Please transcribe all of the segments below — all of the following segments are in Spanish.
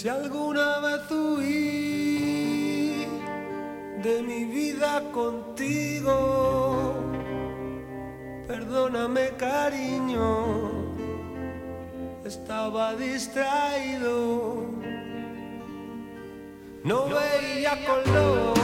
Si alguna vez huí de mi vida contigo, perdóname cariño, estaba distraído, no veía color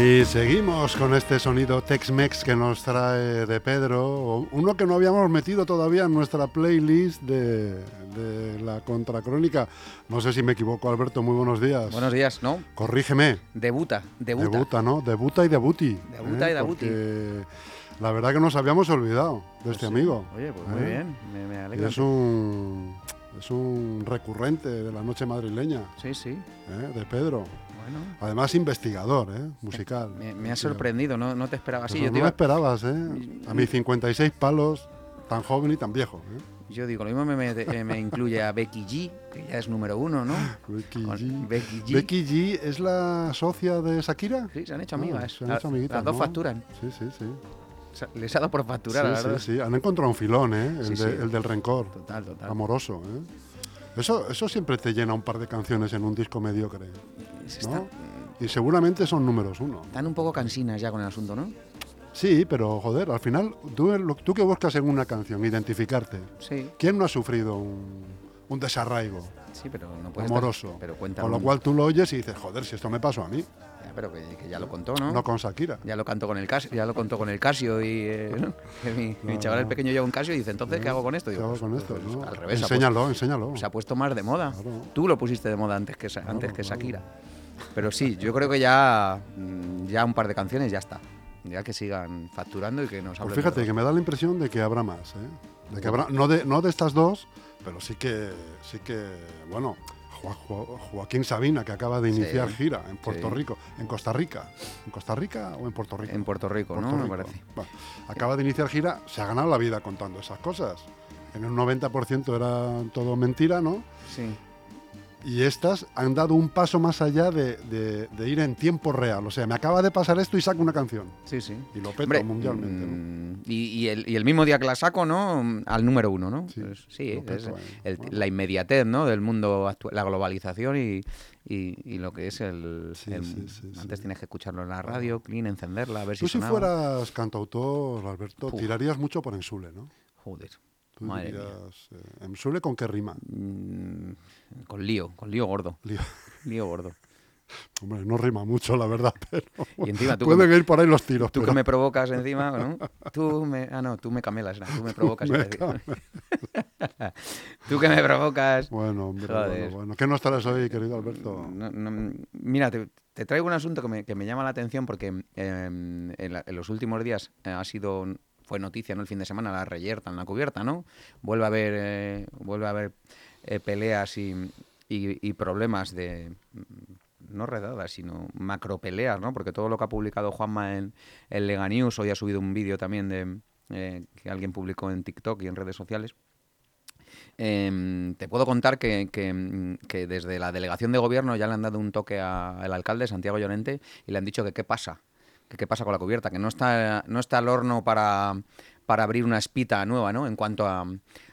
Y seguimos con este sonido Tex-Mex que nos trae de Pedro, uno que no habíamos metido todavía en nuestra playlist de, de la contracrónica. No sé si me equivoco, Alberto, muy buenos días. Buenos días, ¿no? Corrígeme. Debuta, debuta. Debuta, ¿no? Debuta y debuti. Debuta y debuti. Porque la verdad que nos habíamos olvidado de este Sí. amigo. Oye, pues muy ¿eh? bien, me, me Y alegra. es un, es un recurrente de la noche madrileña, Sí, sí, ¿eh? de Pedro. Bueno. Además, investigador, ¿eh? musical. Me, me ha sorprendido, no, no te esperaba así. Pues Yo, no te me iba- esperabas, ¿eh? A mis 56 palos, tan joven y tan viejo. ¿eh? yo digo, lo mismo me, me- me incluye a Becky G, que ya es número uno, ¿no? Becky G. Becky G. Becky G es la socia de Shakira. Sí, se han hecho Ah, amigas. se han hecho amiguitas, Las dos ¿no? facturan. Sí, sí, sí. O sea, les ha dado por facturar, la sí, verdad. sí, sí. Han encontrado un filón, ¿eh? El, Sí, de- sí. el del rencor. Total, total. Amoroso, ¿eh? Eso, eso siempre te llena un par de canciones en un disco mediocre. ¿No? Y seguramente son números uno. están un poco cansinas ya con el asunto, ¿no? Sí, pero joder, al final, tú, tú que buscas en una canción, identificarte. Sí, ¿Quién no ha sufrido un, un desarraigo sí, pero no puede amoroso? Estar, pero cuenta Con lo un- cual tú lo oyes y dices, joder, si esto me pasó a mí, Ya, pero que, que ya lo contó, ¿no? no con Shakira. Ya lo cantó con el Casio, ya lo contó con el Casio y eh, ¿no? que mi, mi No, chaval el pequeño lleva un Casio y dice, entonces, ¿qué hago con esto? ¿Qué Digo, hago pues, con esto? pues, no? al revés, enséñalo, enséñalo. se ha puesto más de moda. Claro. Tú lo pusiste de moda antes que, antes que claro. Pero sí, yo creo que ya, mm, ya un par de canciones ya está. Ya que sigan facturando y que nos Pues fíjate de que me da la impresión de que habrá más, ¿eh? De que habrá, no, de, no de estas dos, pero sí que, sí que bueno, Jo- Jo- Joaquín Sabina, que acaba de Sí. iniciar gira en Puerto Sí. Rico, en Costa Rica. ¿En Costa Rica o en Puerto Rico? En Puerto Rico, Puerto ¿no? Me parece. Bueno, acaba de iniciar gira, se ha ganado la vida contando esas cosas. En un 90% era todo mentira, ¿no? Sí. Y estas han dado un paso más allá de, de- de ir en tiempo real. O sea, me acaba de pasar esto y saco una canción. Sí, sí. Y lo peto Hombre, mundialmente. ¿no? mm, y, y el, y el mismo día que la saco, ¿no? Al número uno, ¿no? Sí, Pues sí, es peto ahí. el- Bueno. la inmediatez, ¿no? Del mundo actual, la globalización y, y- y lo que es el... Sí, el- sí, sí, antes tienes que escucharlo en la radio, clean, encenderla, a ver si Tú si sonaba. fueras cantautor, Alberto, Puf. tirarías mucho por Ensule, ¿no? Joder, Tú madre mía. dirías, eh, ¿Ensule con qué rima? Mm, con lío, con lío gordo, Lío. lío gordo. Hombre, no rima mucho, la verdad, pero Y encima tú que pueden me- ir por ahí los tiros. Tú pero que me provocas encima, ¿no? Tú me... Ah, no, tú me camelas, no, tú me provocas. me a decir. tú que me provocas. Bueno, hombre, bueno, bueno. ¿Qué nos traes hoy, querido Alberto? No, no, mira, te, te traigo un asunto que me, que me llama la atención porque eh, en, la- en los últimos días eh, ha sido fue noticia no el fin de semana la reyerta en la cubierta, ¿no? Vuelve a haber eh, vuelve a haber eh, peleas y, problemas de mm, no redadas, sino macro peleas, ¿no? Porque todo lo que ha publicado Juanma en, en Lega News, hoy ha subido un vídeo también de eh, que alguien publicó en TikTok y en redes sociales. Em, te puedo contar mm, que desde la delegación de gobierno ya le han dado un toque al alcalde, Santiago Llorente, y le han dicho que qué pasa, que qué pasa con la cubierta, que no está, no está al horno para, para abrir una espita nueva, ¿no? En cuanto a,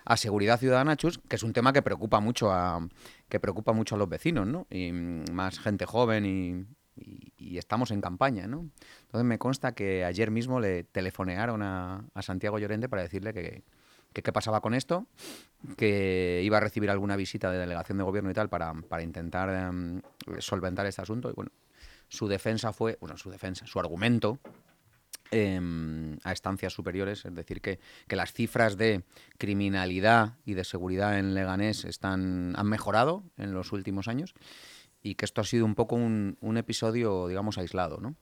a seguridad ciudadana, Chus, que es un tema que preocupa mucho a, que preocupa mucho a los vecinos, ¿no? Y más gente joven y, y- y estamos en campaña, ¿no? Entonces me consta que ayer mismo le telefonearon a, a Santiago Llorente para decirle que, qué pasaba con esto, que iba a recibir alguna visita de delegación de gobierno y tal para, para intentar em, solventar este asunto. Y bueno, su defensa fue, bueno, su defensa, su argumento em, a estancias superiores, es decir, que, que las cifras de criminalidad y de seguridad en Leganés están, han mejorado en los últimos años y que esto ha sido un poco un, un episodio, digamos, aislado, ¿no?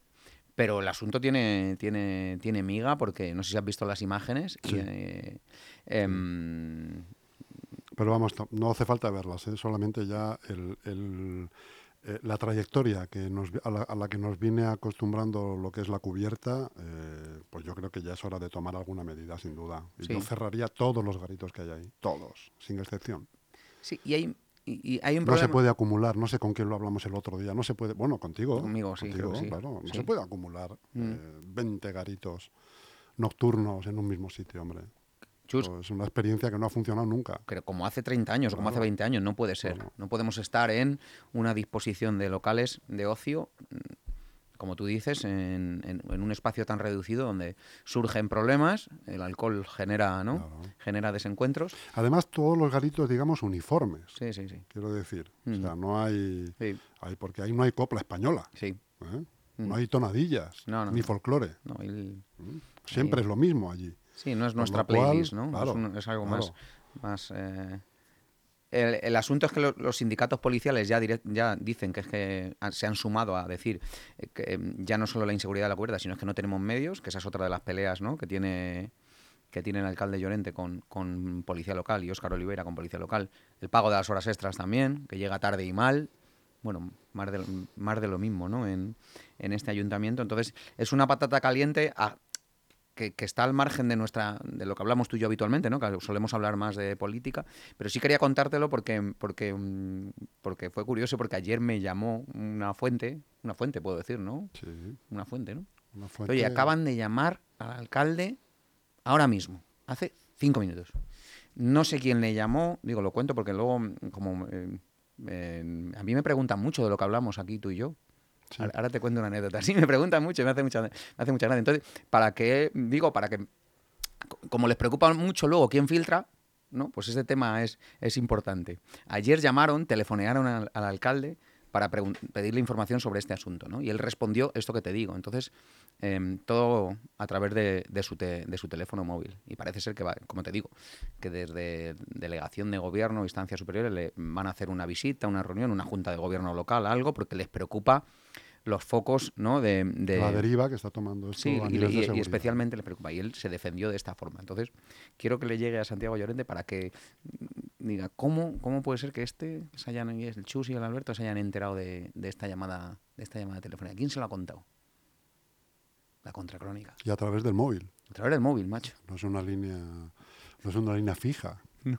Pero el asunto tiene, tiene, tiene miga porque no sé si has visto las imágenes. y, Sí. eh, em, Pero vamos, no hace falta verlas, ¿eh? solamente ya el, el, eh, la trayectoria que nos, a, la, a la que nos viene acostumbrando lo que es la cubierta, eh, pues yo creo que ya es hora de tomar alguna medida, sin duda. Y Sí. yo cerraría todos los garitos que hay ahí, todos, sin excepción. sí, y hay, y, y hay un No se puede acumular, no sé con quién lo hablamos el otro día, no se puede, bueno, contigo. Conmigo, sí, contigo, que sí. claro, no Sí. se puede acumular Mm. eh, 20 garitos nocturnos en un mismo sitio, hombre. Chus, Es una experiencia que no ha funcionado nunca. pero como hace 30 años o como hace Claro. 20 años, no puede ser. No podemos estar en una disposición de locales de ocio, como tú dices, en, en- en un espacio tan reducido donde surgen problemas, el alcohol genera, ¿no? Claro. Genera desencuentros. Además, todos los garitos, digamos, uniformes. Sí, sí, sí. quiero decir. O sea, no hay, Sí, hay- porque ahí no hay copla española, sí. ¿eh? No hay tonadillas, No, no, ni no. folclore. No, el- Siempre es lo mismo allí. Sí, no es nuestra cual, playlist, ¿no? claro, es, un- es algo claro. más... más eh, el, el asunto es que lo- los sindicatos policiales ya, direct- ya dicen que es que se han sumado a decir eh, que eh, ya no solo la inseguridad de la cuerda, sino es que no tenemos medios, que esa es otra de las peleas ¿no? que tiene que tiene el alcalde Llorente con, con policía local y Óscar Oliveira con policía local. El pago de las horas extras también, que llega tarde y mal. Bueno, más de, más de lo mismo, ¿no? En, en este ayuntamiento. Entonces, es una patata caliente a- que, que está al margen de nuestra de lo que hablamos tú y yo habitualmente, ¿no? Que solemos hablar más de política, pero sí quería contártelo porque porque mm, porque fue curioso porque ayer me llamó una fuente, una fuente puedo decir, ¿no? Sí, Una fuente, ¿no? una fuente- Oye, acaban de llamar al alcalde ahora mismo, hace cinco minutos. No sé quién le llamó, digo, lo cuento porque luego, como eh, eh, a mí me preguntan mucho de lo que hablamos aquí tú y yo. Sí. Ahora- te cuento una anécdota. Sí, me preguntan mucho, y me hace mucha, me hace mucha gracia. Entonces, para que, digo, para que, co- como les preocupa mucho luego quién filtra, ¿no? Pues ese tema es, es importante. Ayer llamaron, telefonearon al, al alcalde para pedirle información sobre este asunto, ¿no? Y él respondió esto que te digo. Entonces, em, todo a través de, de su te- de su teléfono móvil. Y parece ser que va, como te digo, que desde delegación de gobierno, instancias superiores, le van a hacer una visita, una reunión, una junta de gobierno local, algo, porque les preocupa los focos, ¿no? De, de- la deriva que está tomando esto Sí, a y, y- de y especialmente le preocupa. Y él se defendió de esta forma. Entonces, quiero que le llegue a Santiago Llorente para que diga cómo, cómo puede ser que este, se hayan, y el Chus y el Alberto se hayan enterado de, de esta llamada, de esta llamada telefónica. ¿Quién se lo ha contado? La contracrónica. Y a través del móvil. A través del móvil, macho. No es una línea, no es una línea fija. ¿Mm?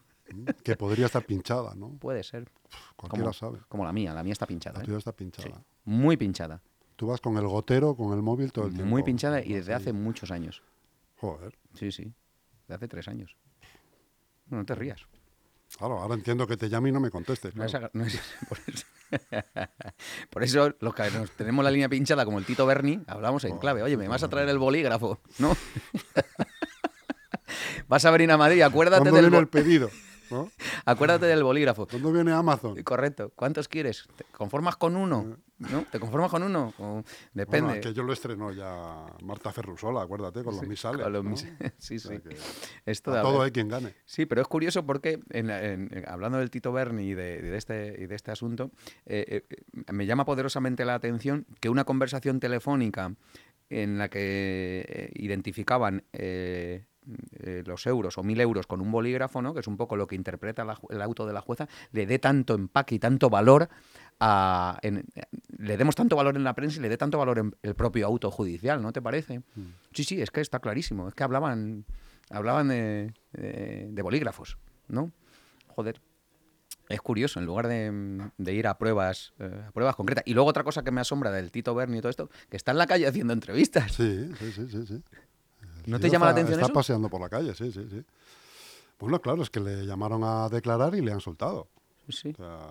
Que podría estar pinchada, ¿no? Puede ser. Cualquiera Como, sabe. como la mía. La mía está pinchada. La ¿eh? tuya está pinchada. Sí. Muy pinchada. Tú vas con el gotero, con el móvil todo el tiempo. Muy pinchada y desde hace muchos años. Joder. Sí, sí. Desde hace tres años. No, no te rías. Claro, ahora entiendo que te llame y no me contestes. No es claro. no es- por, eso, Por eso los que nos tenemos la línea pinchada como el Tito Berni, hablamos en clave. Oye, ¿me vas a traer el bolígrafo? ¿No? vas a venir a Madrid, acuérdate ¿Cuándo del, el pedido? ¿No? acuérdate del bolígrafo. ¿Cuándo viene Amazon? Correcto. ¿Cuántos quieres? ¿Te conformas con uno? ¿No? ¿Te conformas con uno? O- Depende. Bueno, aquello lo estrenó ya Marta Ferrusola, acuérdate, con los Sí, misales. con los ¿no? mis- sí, O sea sí. que Esto a todo hay quien gane. Sí, pero es curioso porque en en- hablando del Tito Berni y de, de este, y de este asunto, eh, eh, me llama poderosamente la atención que una conversación telefónica en la que eh, identificaban eh, eh, los euros o mil euros con un bolígrafo, ¿no? que es un poco lo que interpreta la el auto de la jueza, le dé tanto empaque y tanto valor a, en- le demos tanto valor en la prensa y le dé tanto valor en el propio auto judicial, ¿no te parece? Sí, sí, es que está clarísimo. Es que hablaban, hablaban de, de- de bolígrafos, ¿no? Joder. Es curioso, en lugar de, de ir a pruebas, eh, a pruebas concretas. Y luego otra cosa que me asombra del Tito Berni y todo esto, que está en la calle haciendo entrevistas. Sí, sí, sí, sí. sí. ¿No te llama la está- atención Está eso? paseando por la calle, sí, sí, sí. Bueno, claro, es que le llamaron a declarar y le han soltado. Sí. O sea,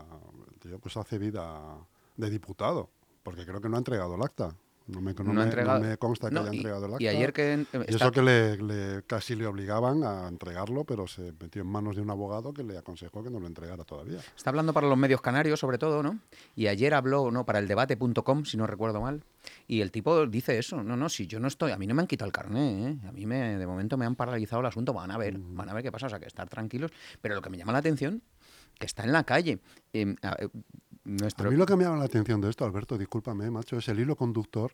el tío pues hace vida de diputado, porque creo que no ha entregado el acta. No me, no No ha me- no entregado- me consta que haya y- entregado el acta. y ayer que en- Y está- eso que le, le- casi le obligaban a entregarlo, pero se metió en manos de un abogado que le aconsejó que no lo entregara todavía. Está hablando para los medios canarios, sobre todo, ¿no? Y ayer habló, ¿no? Para el debate.com, si no recuerdo mal. Y el tipo dice eso. No, no, si yo no estoy. A mí no me han quitado el carné, ¿eh? A mí me, de momento me han paralizado el asunto. Van a ver, van a ver qué pasa. O sea, que estar tranquilos. Pero lo que me llama la atención, que está en la calle. Em, eh, nuestro... A mí lo que me llama la atención de esto, Alberto, discúlpame, macho, es el hilo conductor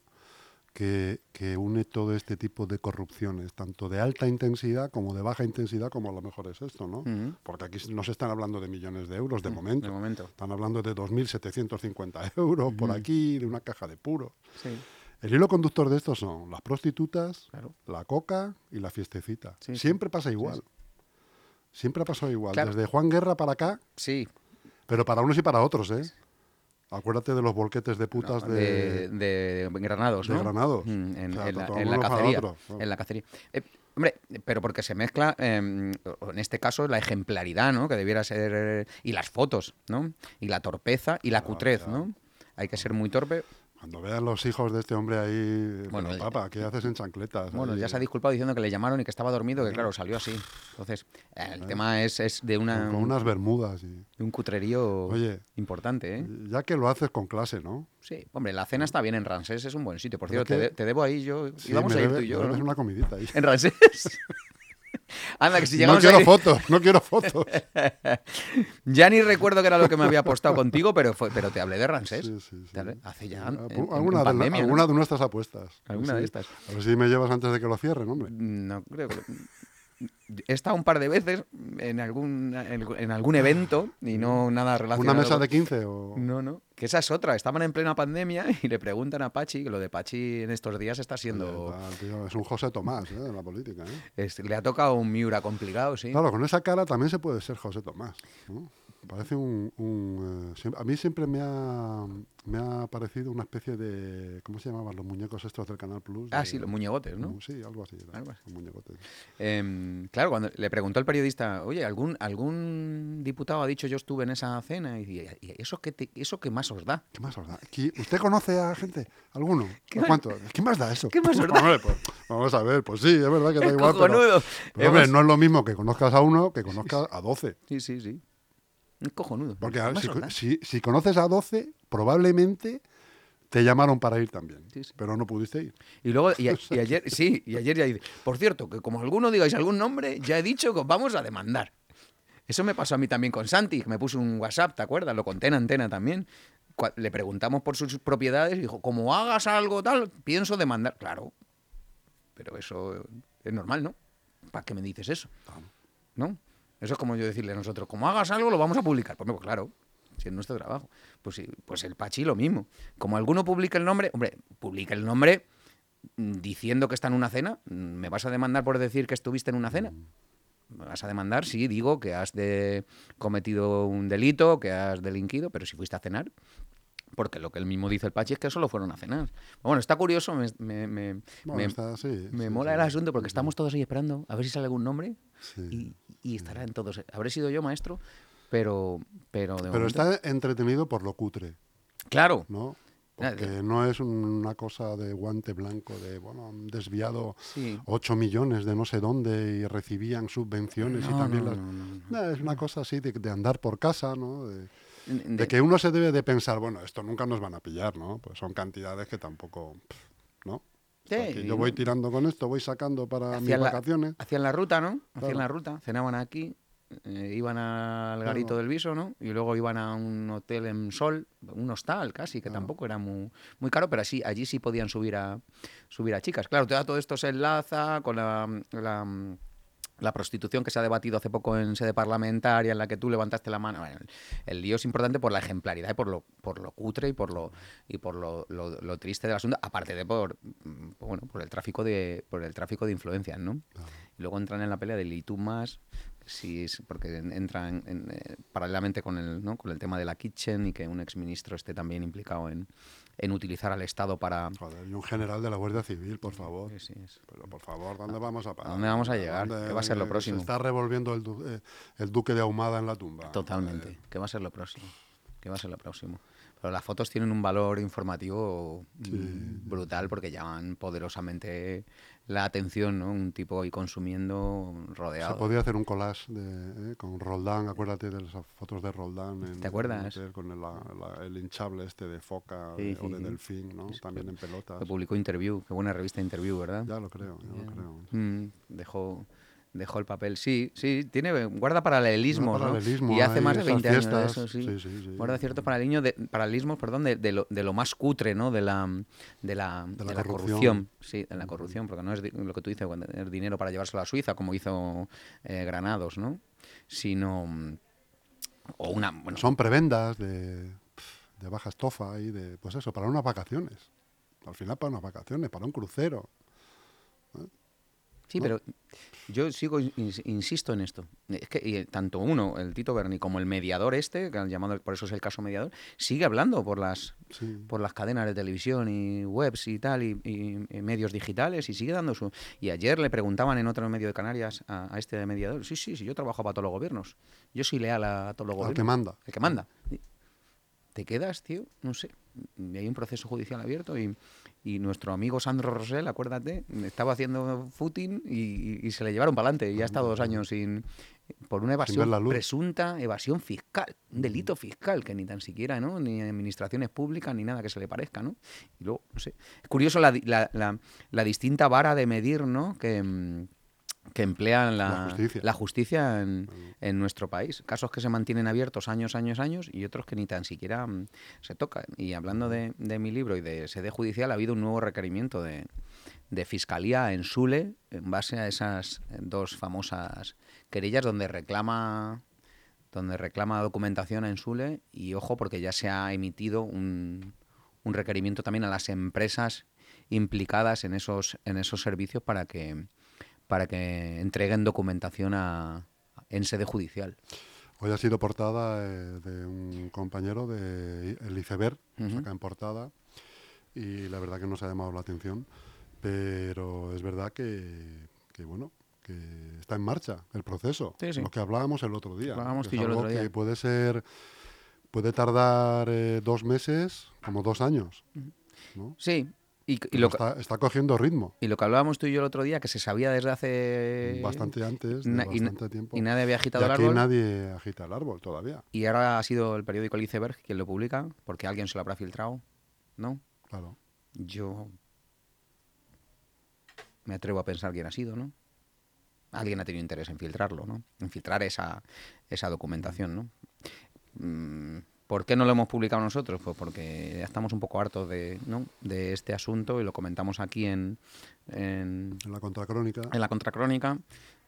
que, que une todo este tipo de corrupciones, tanto de alta intensidad como de baja intensidad, como a lo mejor es esto, ¿no? Porque aquí no se están hablando de millones de euros de momento. De momento. Están hablando de 2.750 euros por aquí, de una caja de puro. Sí. El hilo conductor de esto son las prostitutas, Claro. la coca y la fiestecita. Sí, sí. Siempre pasa igual. Siempre ha pasado igual. Claro. Desde Juan Guerra para acá, Sí, pero para unos y para otros, ¿eh? Acuérdate de los volquetes de putas no, de... de, de Granados, de ¿no? Granados. Mm, en, O sea, en la, todo en uno la cacería. otro, claro. En la cacería. Eh, hombre, pero porque se mezcla, eh, en este caso, la ejemplaridad, ¿no? Que debiera ser. eh, Y las fotos, ¿no? Y la torpeza y la Claro, cutrez. ¿no? Hay que ser muy torpe. Cuando vean los hijos de este hombre ahí, Bueno, papá, ¿qué haces en chancletas? Bueno, Ahí, ya se ha disculpado diciendo que le llamaron y que estaba dormido, que claro, salió así. Entonces, eh, el tema es, es de, una, Con unas bermudas. Y... de un cutrerío Oye, importante, ¿eh? Ya que lo haces con clase, ¿no? Sí, hombre, la cena está bien en Ramsés, es un buen sitio. Por cierto, te, de- te debo ahí yo. Sí, íbamos me a ir debe- tú y yo, ¿no? una comidita ahí. En Ramsés. Anda, que si no llegamos a quiero fotos, no quiero fotos. Ya ni recuerdo qué era lo que me había apostado contigo, pero fue, pero te hablé de Ramsés. Sí, sí, Hace ya. En- alguna, de, la- ¿no? alguna de nuestras apuestas. Alguna de estas. A ver si me llevas antes de que lo cierren, hombre. No creo que. He estado un par de veces en algún, en, en algún evento y no nada relacionado. ¿Una mesa con- de 15 o...? No, no. Que esa es otra. Estaban en plena pandemia y le preguntan a Pachi, que lo de Pachi en estos días está siendo. Tío, es un José Tomás ¿eh? en la política. ¿eh? es- le ha tocado un Miura complicado, sí. Claro, con esa cara también se puede ser José Tomás. ¿no? Parece un... un, eh, a mí siempre me ha, me ha parecido una especie de... ¿Cómo se llamaban los muñecos estos del Canal Plus? Ah, De- sí, los muñegotes, ¿no? Sí, algo así. era, Algo así. los muñecotes. Em, claro, cuando le preguntó el periodista, oye, ¿algún, algún diputado ha dicho yo estuve en esa cena? Y, ¿y eso qué, te- eso qué más os da? ¿Qué más os da? ¿Qui- ¿Usted conoce a gente? ¿Alguno? ¿Qué ¿O más- ¿Cuánto? ¿Qué más da eso? qué más os da? Hombre, pues, vamos a ver, pues sí, es verdad que da igual. pero- pero, hombre, no es lo mismo que conozcas a uno que conozcas a 12. Sí, sí, sí. Es cojonudo. Porque ¿Qué a ver, más si, si- si conoces a 12, probablemente te llamaron para ir también. Sí, sí. Pero no pudiste ir. Y luego, y, a- y ayer, sí, y ayer ya dice, por cierto, que como alguno digáis algún nombre, ya he dicho que os vamos a demandar. Eso me pasó a mí también con Santi, que me puso un WhatsApp, ¿te acuerdas? Lo conté en antena también. Le preguntamos por sus propiedades y dijo, como hagas algo tal, pienso demandar. Claro, pero eso es normal, ¿no? ¿Para qué me dices eso? ¿No? Eso es como yo decirle a nosotros, como hagas algo, lo vamos a publicar. Pues, no, pues claro, si es nuestro trabajo. Pues sí, pues el Pachi lo mismo. Como alguno publica el nombre, hombre, publica el nombre mm, diciendo que está en una cena. Mm, ¿Me vas a demandar por decir que estuviste en una cena? ¿Me vas a demandar? Sí, digo que has de cometido un delito, que has delinquido, pero si fuiste a cenar. Porque lo que él mismo dice el Pachi es que solo fueron a cenar. Bueno, está curioso, me, me, me- Bueno, me- está sí, mola el asunto porque estamos todos ahí esperando a ver si sale algún nombre y, y estará en todos. Habré sido yo maestro, pero, pero de Pero momento- está entretenido por lo cutre, Claro, ¿no? Porque no es una cosa de guante blanco, de, bueno, han desviado sí. 8 millones de no sé dónde y recibían subvenciones y No, también no, las... no, es una cosa así de, de andar por casa, ¿no? De, De- de que uno se debe de pensar, bueno, esto nunca nos van a pillar, ¿no? Pues son cantidades que tampoco, ¿no? Sí, yo voy tirando con esto, voy sacando para mis la- vacaciones. Hacían la ruta, ¿no? Hacían la ruta, cenaban aquí, eh, iban al garito Claro. del Viso, ¿no? Y luego iban a un hotel en Sol, un hostal casi, que Claro. tampoco era muy, muy caro, pero así, allí sí podían subir a, subir a chicas. Claro, todo esto se enlaza con la, la, la prostitución que se ha debatido hace poco en sede parlamentaria, en la que tú levantaste la mano. Bueno, el, lío es importante por la ejemplaridad y por lo, por lo cutre y por lo y por lo, lo- lo triste del asunto, aparte de por mm, bueno, por el tráfico de por el tráfico de influencias, ¿no? Y luego entran en la pelea del y tú más, si es, porque en- entran en, eh, paralelamente con el, ¿no? con el tema de la kitchen y que un exministro esté también implicado en, en utilizar al Estado para... Joder, y un general de la Guardia Civil, por favor. Sí, sí, Pero por favor, ¿dónde vamos a parar? dónde vamos a llegar? ¿Dónde- ¿Qué va a ser lo eh, próximo? Se está revolviendo el, du- eh, el duque de Ahumada en la tumba. Totalmente. ¿Qué va a ser lo próximo? ¿Qué va a ser lo próximo? Pero las fotos tienen un valor informativo Sí. brutal porque llaman poderosamente la atención, ¿no? Un tipo ahí consumiendo Se rodeado. podía hacer un collage de, eh, con Roldán, acuérdate de las fotos de Roldán. En, ¿Te acuerdas? en Con el, la- la- el hinchable este de foca Sí, de- o sí, de sí. delfín, ¿no? También en pelotas. Que publicó Interview, qué buena revista Interview, ¿verdad? Ya lo creo, ya lo creo. Mm, dejó, dejó el papel. Sí, sí, tiene, guarda paralelismos, Guarda ¿no? paralelismo, Y hace más de esas 20 años de eso, sí. sí, sí, sí. Guarda ciertos paralelismos, de, paralelismos perdón, de, de lo, de lo más cutre, ¿no? De la, de la, corrupción. corrupción. Sí, de la corrupción, porque no es lo que tú dices, tener dinero para llevárselo a Suiza, como hizo eh, Granados, ¿no? Sino... O una... Bueno, Son prebendas de, de baja estofa y de, pues eso, para unas vacaciones. Al final para unas vacaciones, para un crucero. Sí, ¿no? pero yo sigo, ins- insisto en esto. Es que y, tanto uno, el Tito Berni, como el mediador este, que han llamado, por eso es el caso mediador, sigue hablando por las, Sí. por las cadenas de televisión y webs y tal, y, y- y medios digitales, y sigue dando su... Y ayer le preguntaban en otro medio de Canarias a, a este de mediador, sí, sí, sí, yo trabajo para todos los gobiernos. Yo soy leal a, todos los gobiernos. que manda. El que manda. ¿Te quedas, tío? No sé. Hay un proceso judicial abierto y, y nuestro amigo Sandro Rosell, acuérdate, estaba haciendo footing y, se le llevaron para adelante. Y ha estado dos años sin por una evasión presunta evasión fiscal, un delito fiscal que ni tan siquiera, ¿no? Ni administraciones públicas ni nada que se le parezca, ¿no? Y luego, no sé. Es curioso la, la, la- la distinta vara de medir, ¿no? Que, mm, que emplean la, La justicia. la justicia en, en nuestro país. Casos que se mantienen abiertos años, años, años y otros que ni tan siquiera mm, se tocan. Y hablando de, de mi libro y de sede judicial, ha habido un nuevo requerimiento de, de fiscalía en Sule en base a esas dos famosas querellas donde reclama donde reclama documentación en Sule y ojo porque ya se ha emitido un, un requerimiento también a las empresas implicadas en esos en esos servicios para que para que entreguen documentación a, en sede judicial. Hoy ha sido portada eh, de un compañero de el iceberg, saca en portada, y la verdad que nos ha llamado la atención, pero es verdad que, que, bueno, que está en marcha el proceso, Sí, sí. lo que hablábamos el otro día. Hablábamos Es yo el otro día. que puede ser, puede tardar eh, dos meses, como dos años, ¿no? Sí, y, y lo, está, está cogiendo ritmo, y lo que hablábamos tú y yo el otro día, que se sabía desde hace... bastante antes, de na- y bastante tiempo. y nadie había Y agitado el aquí árbol. nadie agita el árbol todavía, Y ahora ha sido el periódico El Iceberg quien lo publica, porque alguien se lo habrá filtrado, ¿no? claro. Yo me atrevo a pensar quién ha sido, ¿no? Alguien ha tenido interés en filtrarlo, ¿no? En filtrar esa, esa documentación, ¿no? Mm, ¿Por qué no lo hemos publicado nosotros? Pues porque ya estamos un poco hartos de, ¿no? de este asunto y lo comentamos aquí en, en, En la contracrónica. en la contracrónica.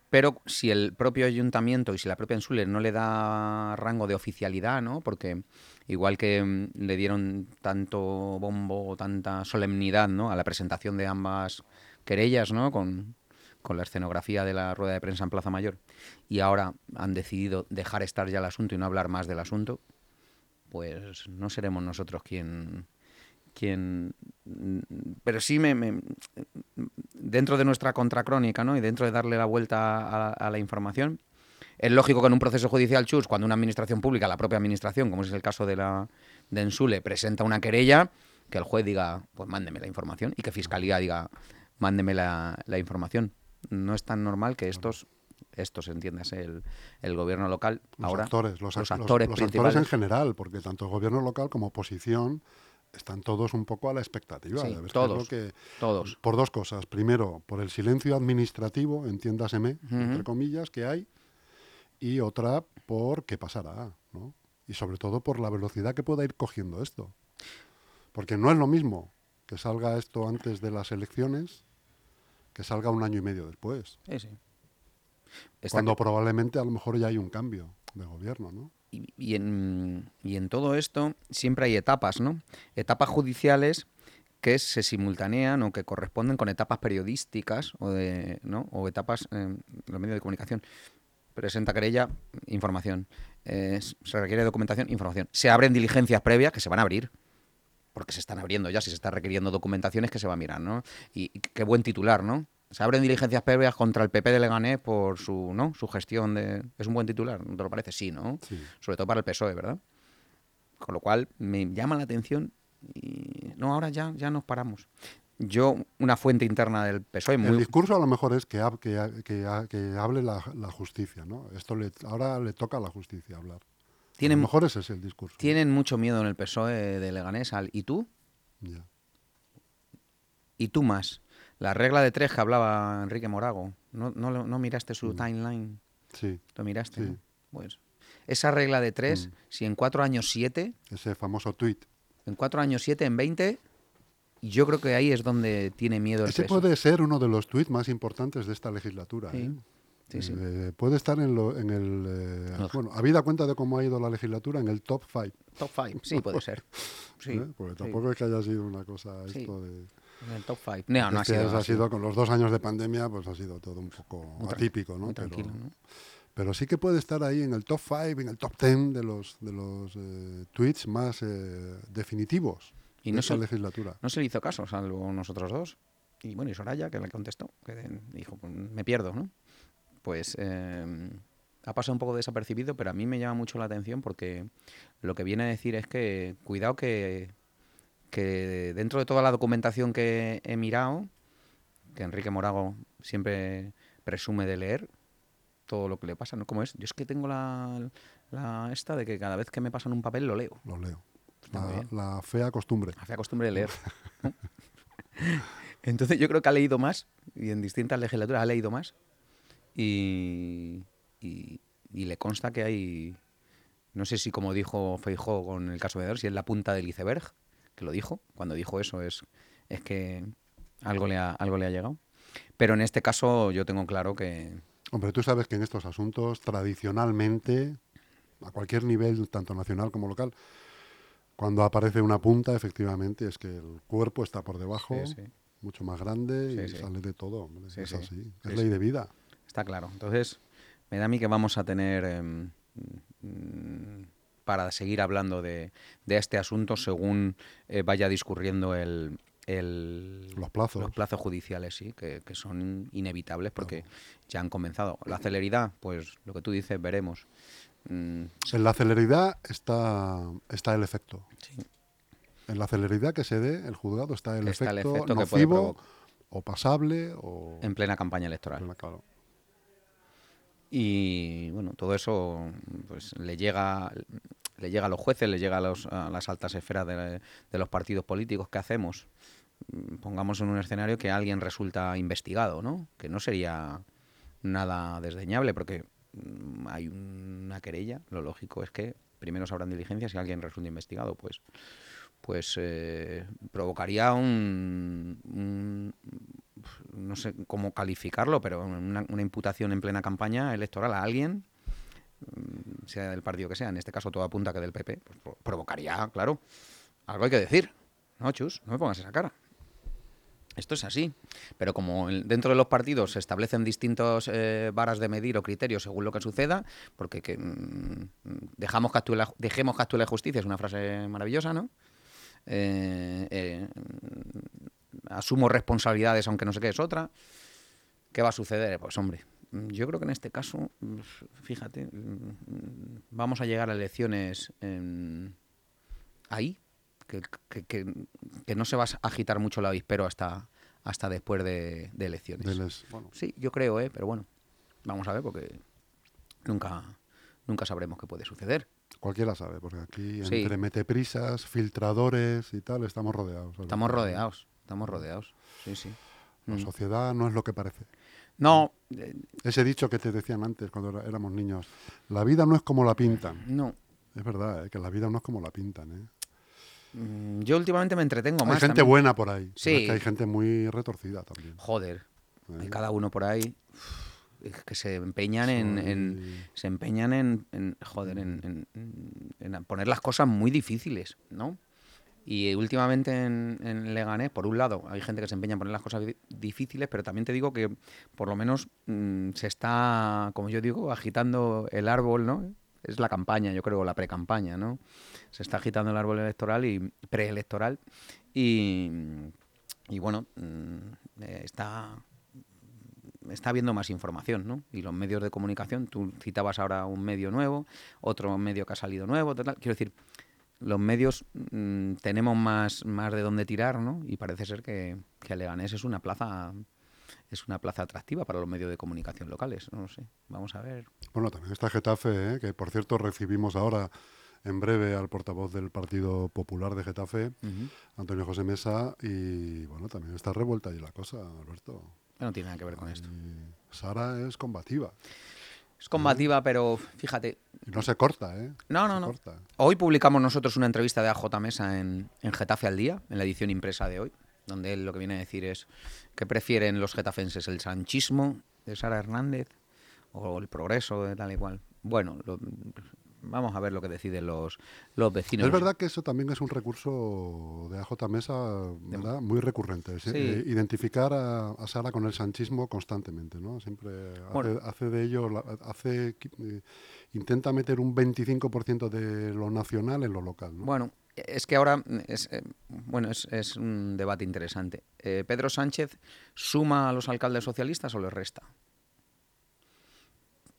Pero si el propio ayuntamiento y si la propia Ensuler no le da rango de oficialidad, ¿no? Porque igual que mm, le dieron tanto bombo o tanta solemnidad, ¿no? A la presentación de ambas querellas, ¿no? Con, con la escenografía de la rueda de prensa en Plaza Mayor. Y ahora han decidido dejar estar ya el asunto y no hablar más del asunto. Pues no seremos nosotros quien quien mm, pero sí me, me- dentro de nuestra contracrónica ¿no? y dentro de darle la vuelta a, a la información es lógico que en un proceso judicial chus cuando una administración pública la propia administración como es el caso de la de Ensule presenta una querella que el juez diga pues mándeme la información y que fiscalía diga mándeme la, la información no es tan normal que estos estos entiendas el, el gobierno local Los ahora actores, los, los ac- los- actores los principales en general, porque tanto el gobierno local como oposición están todos un poco a la expectativa Sí, de ver qué es todos. lo que todos por dos cosas. Primero, por el silencio administrativo, entiéndaseme, entre comillas, que hay, y otra por qué pasará, ¿no? Y sobre todo por la velocidad que pueda ir cogiendo esto. Porque no es lo mismo que salga esto antes de las elecciones que salga un año y medio después, Sí, sí. Está cuando probablemente a lo mejor ya hay un cambio de gobierno, ¿no? y, y en, y en todo esto siempre hay etapas, ¿no? Etapas judiciales que se simultanean o que corresponden con etapas periodísticas o, de, ¿no? o etapas en los medios de comunicación. Presenta querella, información. Eh, se requiere documentación, información. Se abren diligencias previas que se van a abrir. Porque se están abriendo ya, si se está requiriendo documentaciones que se va a mirar, ¿no? Y, y qué buen titular, ¿no? Se abren diligencias previas contra el PP de Leganés por su, ¿no? su gestión de... Es un buen titular, ¿no te lo parece? Sí, ¿no? Sí. sobre todo para el PSOE, ¿verdad? Con lo cual me llama la atención y no, ahora ya, ya nos paramos. Yo, una fuente interna del PSOE El muy... discurso a lo mejor es que, que, ha- que, ha- que hable la, la justicia, ¿no? Esto le, ahora le toca a la justicia hablar. a lo mejor ese es el discurso. tienen mucho miedo en el PSOE de Leganés al ¿y tú? Ya. ¿Y tú más? La regla de tres que hablaba Enrique Morago. ¿No, no, miraste su Mm. timeline? Sí, ¿Lo miraste? Sí. no? Pues esa regla de tres, Mm. si en cuatro años siete, ese famoso tuit. en cuatro años siete, en veinte, yo creo que ahí es donde tiene miedo el Ese puede ser uno de los tuits más importantes de esta legislatura. Sí, ¿eh? sí, sí. Eh, puede estar en, lo- en el... eh, bueno, habida cuenta de cómo ha ido la legislatura, en el top 5. Top five, sí, puede ser. Sí, Porque sí. tampoco es que haya sido una cosa esto de... En el top five. No, no ha es que sido, ha sido con los dos años de pandemia, pues ha sido todo un poco Muy atípico, ¿no? muy Pero- tranquilo, ¿no? Pero sí que puede estar ahí en el top 5, en el top 10 de los, de los eh, tweets más eh, definitivos Y de no esta se- legislatura. No se le hizo caso, salvo nosotros dos. Y bueno, y Soraya, que le contestó, que dijo, pues, me pierdo, ¿no? Pues eh, ha pasado un poco desapercibido, pero a mí me llama mucho la atención porque lo que viene a decir es que cuidado que, que dentro de toda la documentación que he mirado, que Enrique Morago siempre presume de leer todo lo que le pasa, ¿no? ¿Cómo es? Yo es que tengo la, la esta de que cada vez que me pasan un papel lo leo. Lo leo. Muy La, bien. la fea costumbre. Costumbre de leer. Entonces yo creo que ha leído más y en distintas legislaturas ha leído más y, y- y le consta que hay, no sé si como dijo Feijó con el caso de Dar, si es la punta del iceberg, que lo dijo, cuando dijo eso es, es que algo le, ha, algo le ha llegado. Pero en este caso yo tengo claro que Hombre, tú sabes que en estos asuntos, tradicionalmente, a cualquier nivel, tanto nacional como local, cuando aparece una punta, efectivamente, es que el cuerpo está por debajo, Sí, sí. mucho más grande y Sí, sale de todo. es sí. así. Es ley de vida. Está claro. Entonces, me da a mí que vamos a tener em, mm, para seguir hablando de, de este asunto según eh, vaya discurriendo el, el- Los plazos. los plazos judiciales, sí, que, que son inevitables porque ya han comenzado. La celeridad, pues lo que tú dices, veremos. Mm, En la celeridad está, está el efecto. sí. En la celeridad que se dé el juzgado está el Está el efecto, efecto que puede nocivo o pasable o... En plena campaña electoral. Claro. Y bueno, todo eso pues le llega le llega a los jueces, le llega a, los- a las altas esferas de, los partidos políticos. ¿Qué hacemos? Mm, Pongamos en un escenario que alguien resulta investigado, ¿no? Que no sería nada desdeñable porque mm, hay una querella. Lo lógico es que primero se abran diligencias y alguien resulta investigado, pues pues eh, provocaría un- no sé cómo calificarlo, pero una, imputación en plena campaña electoral a alguien, mm, sea del partido que sea, en este caso todo apunta que del PP, pues pro- provocaría, claro, algo hay que decir. No, Chus, no me pongas esa cara. Esto es así. Pero como dentro de los partidos se establecen distintos eh, varas de medir o criterios según lo que suceda, porque que, mm, dejamos que actúe la, dejemos que actúe la justicia, es una frase maravillosa, ¿no? Eh, eh, asumo responsabilidades aunque no sé qué es otra. ¿Qué va a suceder? Pues hombre, yo creo que en este caso, fíjate, vamos a llegar a elecciones en- ahí, que, que- que- que no se va a agitar mucho el avispero hasta, hasta después de, de elecciones. De les- bueno, Sí, yo creo, ¿eh? pero bueno, vamos a ver porque nunca, nunca sabremos qué puede suceder. cualquiera sabe, porque aquí Sí. entre meteprisas, filtradores y tal, estamos rodeados. Estamos rodeados, estamos rodeados. Sí, sí. La Mm. sociedad no es lo que parece. No, eh, Ese dicho que te decían antes cuando éramos niños, la vida no es como la pintan. no. Es verdad, ¿eh? que la vida no es como la pintan. ¿eh? Mm, Yo últimamente me entretengo más. Hay gente también. buena por ahí, Sí. es que hay gente muy retorcida también. Joder, ¿eh? hay cada uno por ahí que se empeñan en, se empeñan en, en- joder, en poner las cosas muy difíciles, ¿no? Y últimamente en, Leganés, por un lado, hay gente que se empeña en poner las cosas di- difíciles, pero también te digo que por lo menos mm, se está, como yo digo, agitando el árbol, ¿no? Es la campaña, yo creo, la pre-campaña, ¿no? Se está agitando el árbol electoral y preelectoral y, y bueno, mm, eh, está está habiendo más información, ¿no? Y los medios de comunicación, tú citabas ahora un medio nuevo, otro medio que ha salido nuevo, tal. Quiero decir, los medios mm, tenemos más, más de dónde tirar, ¿no? Y parece ser que, que Leganés es una plaza es una plaza atractiva para los medios de comunicación locales. No sé, vamos a ver. Bueno, también está Getafe, ¿eh? que por cierto recibimos ahora en breve al portavoz del Partido Popular de Getafe. Antonio José Mesa, y bueno, también está revuelta ahí la cosa, Alberto. No tiene nada que ver con esto. Sara es combativa. Es combativa, pero fíjate, no se corta, ¿eh? No, no, no. corta. Hoy publicamos nosotros una entrevista de AJ Mesa en, en Getafe al Día, en la edición impresa de hoy, donde él lo que viene a decir es que prefieren los getafenses el sanchismo de Sara Hernández o el progreso de tal y cual. Bueno, lo- vamos a ver lo que deciden los, los vecinos. Es verdad que eso también es un recurso de AJ Mesa, ¿verdad? Muy recurrente. Sí. eh, identificar a, a Sara con el sanchismo constantemente, ¿no? Siempre hace, Bueno. hace de ello, hace, eh, intenta meter un 25% de lo nacional en lo local, ¿no? Bueno, es que ahora es, eh, bueno, es, es un debate interesante. Eh, ¿Pedro Sánchez suma a los alcaldes socialistas o les resta?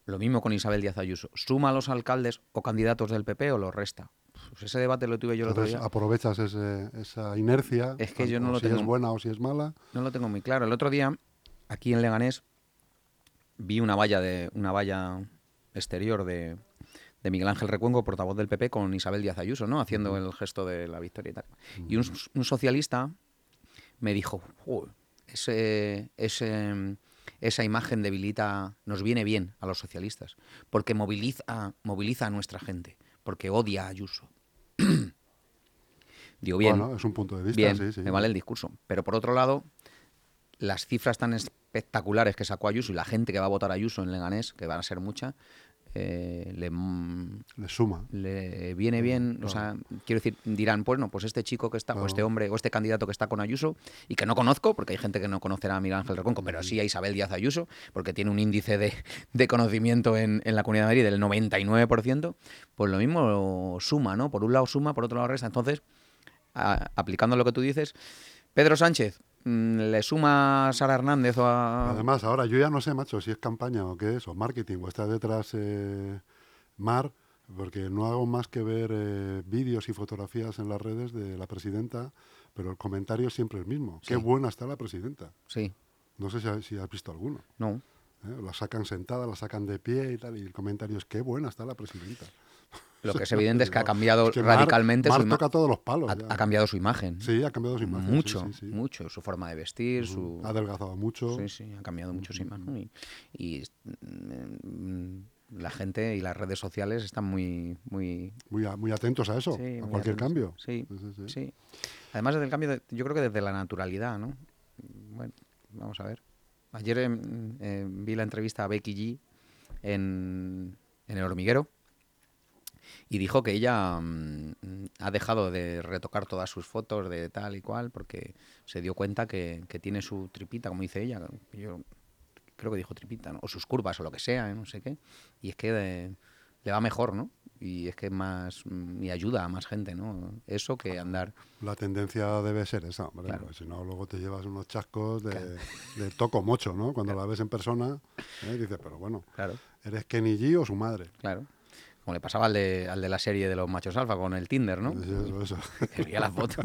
Lo mismo con Isabel Díaz Ayuso. ¿Suma a los alcaldes o candidatos del PP o los resta? Pues ese debate lo tuve yo el otro día. aprovechas ese- esa inercia, Es que yo no lo si tengo- es buena o si es mala. No lo tengo muy claro. El otro día, aquí en Leganés, vi una valla de una valla exterior de, de Miguel Ángel Recuenco, portavoz del PP, con Isabel Díaz Ayuso, ¿no? Haciendo el gesto de la victoria y tal. Y un, un socialista me dijo, "Jo, ese, ese- esa imagen debilita, nos viene bien a los socialistas, porque moviliza, moviliza a nuestra gente, porque odia a Ayuso. Digo, bien, Bueno, es un punto de vista, bien, sí, sí. me vale el discurso. Pero por otro lado, las cifras tan espectaculares que sacó Ayuso y la gente que va a votar a Ayuso en Leganés, que van a ser mucha, eh, le, mm, Le suma. le viene bien, o sea, quiero decir, dirán, pues no, pues este chico que está, o este hombre, o este candidato que está con Ayuso, y que no conozco, porque hay gente que no conocerá a Miguel Ángel Reconco, pero sí a Isabel Díaz Ayuso, porque tiene un índice de, de conocimiento en, en la Comunidad de Madrid del 99%, pues lo mismo suma, ¿no? Por un lado suma, por otro lado resta. Entonces, a- aplicando lo que tú dices, Pedro Sánchez, ¿le suma a Sara Hernández o a... Además, ahora yo ya no sé, macho, si es campaña o qué es, o marketing, o está detrás eh, Mar, porque no hago más que ver eh, vídeos y fotografías en las redes de la presidenta, pero el comentario es siempre el mismo. Qué buena está la presidenta. Sí, No sé si, ha- si has visto alguno. no. ¿eh? La sacan sentada, la sacan de pie y tal, y el comentario es qué buena está la presidenta. Lo que es evidente es que ha cambiado Es que Mar- radicalmente Mar su toca todos los palos. ha, cambiado su imagen. Sí, ha cambiado su imagen. mucho, sí, sí. mucho. Su forma de vestir, su... Ha adelgazado mucho. Sí, sí, ha cambiado mucho su imagen. Y, y, mm, la gente y las redes sociales están muy... muy Muy, a- muy atentos a eso, a cualquier atentos. cambio. Sí, Sí. Además del cambio, de- yo creo que desde la naturalidad, ¿no? Bueno, vamos a ver. Ayer em, eh, vi la entrevista a Becky G en, en El Hormiguero y dijo que ella mm, ha dejado de retocar todas sus fotos de tal y cual porque se dio cuenta que, que tiene su tripita, como dice ella. Yo creo que dijo tripita, ¿no? o sus curvas o lo que sea, ¿eh? no sé qué. Y es que eh, le va mejor, ¿no? Y es que más. mm, y ayuda a más gente, ¿no? Eso que andar. La tendencia debe ser esa, hombre, Claro. porque si no luego te llevas unos chascos de, de toco mocho, ¿no? Cuando la ves en persona, ¿eh? dices, pero bueno, Claro, ¿eres Kenny G o su madre? claro. Como le pasaba al de, al de la serie de los machos alfa con el Tinder, ¿no? Sí, eso, eso. veía la foto.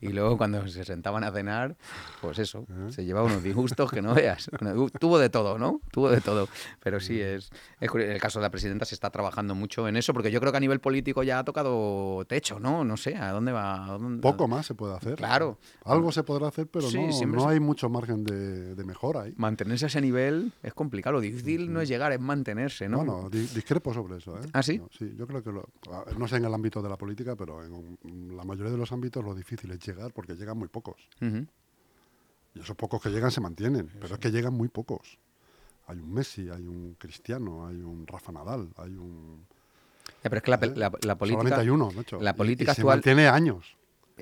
Y luego cuando se sentaban a cenar, pues eso, ¿Eh? se llevaba unos disgustos que no veas. Tuvo de todo, ¿no? Tuvo de todo. Pero sí, es, es curioso. En el caso de la presidenta se está trabajando mucho en eso, porque yo creo que a nivel político ya ha tocado techo, ¿no? No sé, ¿a dónde va? ¿A dónde- Poco más se puede hacer. Claro. Algo se podrá hacer, pero Sí, no, no se- hay mucho margen de, de mejora ahí. Mantenerse a ese nivel es complicado. Lo difícil no es llegar, es mantenerse, ¿no? Bueno, di- discrepo sobre eso. ¿eh? ¿Ah, sí? Sí, yo creo que, lo- no sé en el ámbito de la política, pero en la mayoría de los ámbitos lo difícil es llegar porque llegan muy pocos. Y esos pocos que llegan se mantienen, pero es que llegan muy pocos. Hay un Messi, hay un Cristiano, hay un Rafa Nadal, hay un... Ya, pero es que la, ¿eh? la- la política... Solamente hay uno, macho. la Y- política y se actual- mantiene años.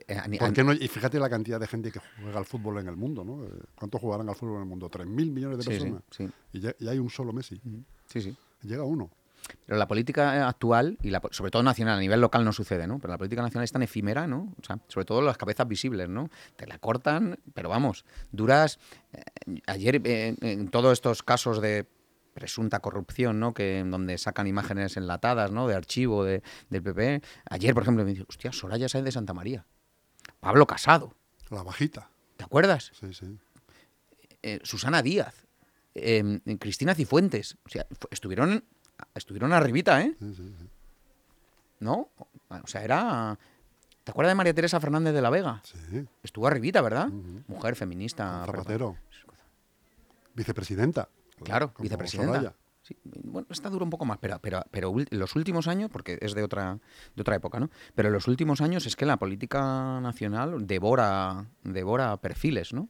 eh, a ni- ¿Por a- qué no? Y fíjate la cantidad de gente que juega al fútbol en el mundo, ¿no? Eh, ¿Cuántos jugarán al fútbol en el mundo? ¿3.000 millones de Sí, sí, personas? sí. Y, ya- y hay un solo Messi. Sí, sí. Llega uno. Pero la política actual, y la, sobre todo nacional, a nivel local no sucede, ¿no? Pero la política nacional es tan efímera, ¿no? O sea, sobre todo las cabezas visibles, ¿no? Te la cortan, pero vamos, duras. eh, ayer, eh, en todos estos casos de presunta corrupción, ¿no? Que donde sacan imágenes enlatadas, ¿no? De archivo de, del PP. Ayer, por ejemplo, me dice, hostia, Soraya Sáenz de Santa María. Pablo Casado. La bajita. ¿Te acuerdas? Sí, sí. Eh, Susana Díaz. em, Cristina Cifuentes. O sea, estuvieron, estuvieron arribita, ¿eh? sí, sí, sí. ¿No? O sea, era... ¿Te acuerdas de María Teresa Fernández de la Vega? Sí. Estuvo arribita, ¿verdad? Mujer feminista. Zapatero. Vicepresidenta. Claro, Como vicepresidenta. Soraya. Sí, bueno, esta dura un poco más, pero, pero, pero los últimos años, porque es de otra, de otra época, ¿no? Pero en los últimos años es que la política nacional devora, devora perfiles, ¿no?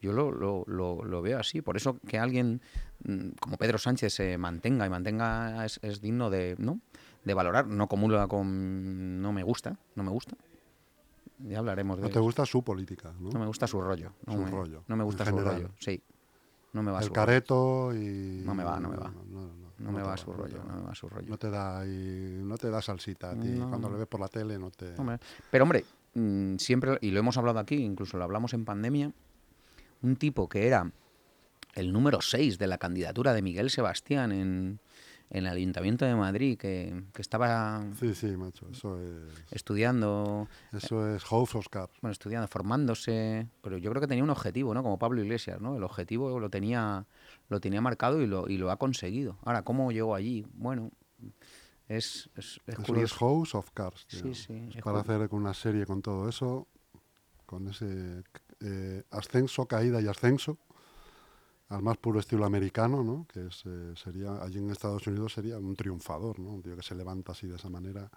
Yo lo, lo, lo- lo veo así. Por eso que alguien mm, como Pedro Sánchez se mantenga y mantenga es, es digno de, ¿no? de valorar. No comulga con no me gusta, no me gusta. Ya hablaremos de No te gusta su política, ¿no? No me gusta su rollo. No Su me, rollo, No me gusta su rollo. Sí. No me va El su rollo. careto y... No me va, no me va. No, me te va su rollo. No me va su rollo. No te da ahí- no te da salsita a ti. Cuando le ves por la tele no te... Pero hombre, mm, siempre, y lo hemos hablado aquí, incluso lo hablamos en pandemia, un tipo que era el número 6 de la candidatura de Miguel Sebastián en, en el Ayuntamiento de Madrid, que, que estaba Sí, sí, macho. Eso es... estudiando, Eso es House bueno, estudiando, formándose, pero yo creo que tenía un objetivo, ¿no? Como Pablo Iglesias, ¿no? El objetivo lo tenía, lo tenía marcado y lo, y lo ha conseguido. Ahora, ¿cómo llegó allí? Bueno, es, es, es Eso curioso. es House of Cards. Sí, tío. sí, Es es para hacer una serie con todo eso, con ese eh, ascenso, caída y ascenso, al más puro estilo americano, ¿no? Que es, eh, sería, allí en Estados Unidos sería un triunfador, ¿no? Un tío que se levanta así de esa manera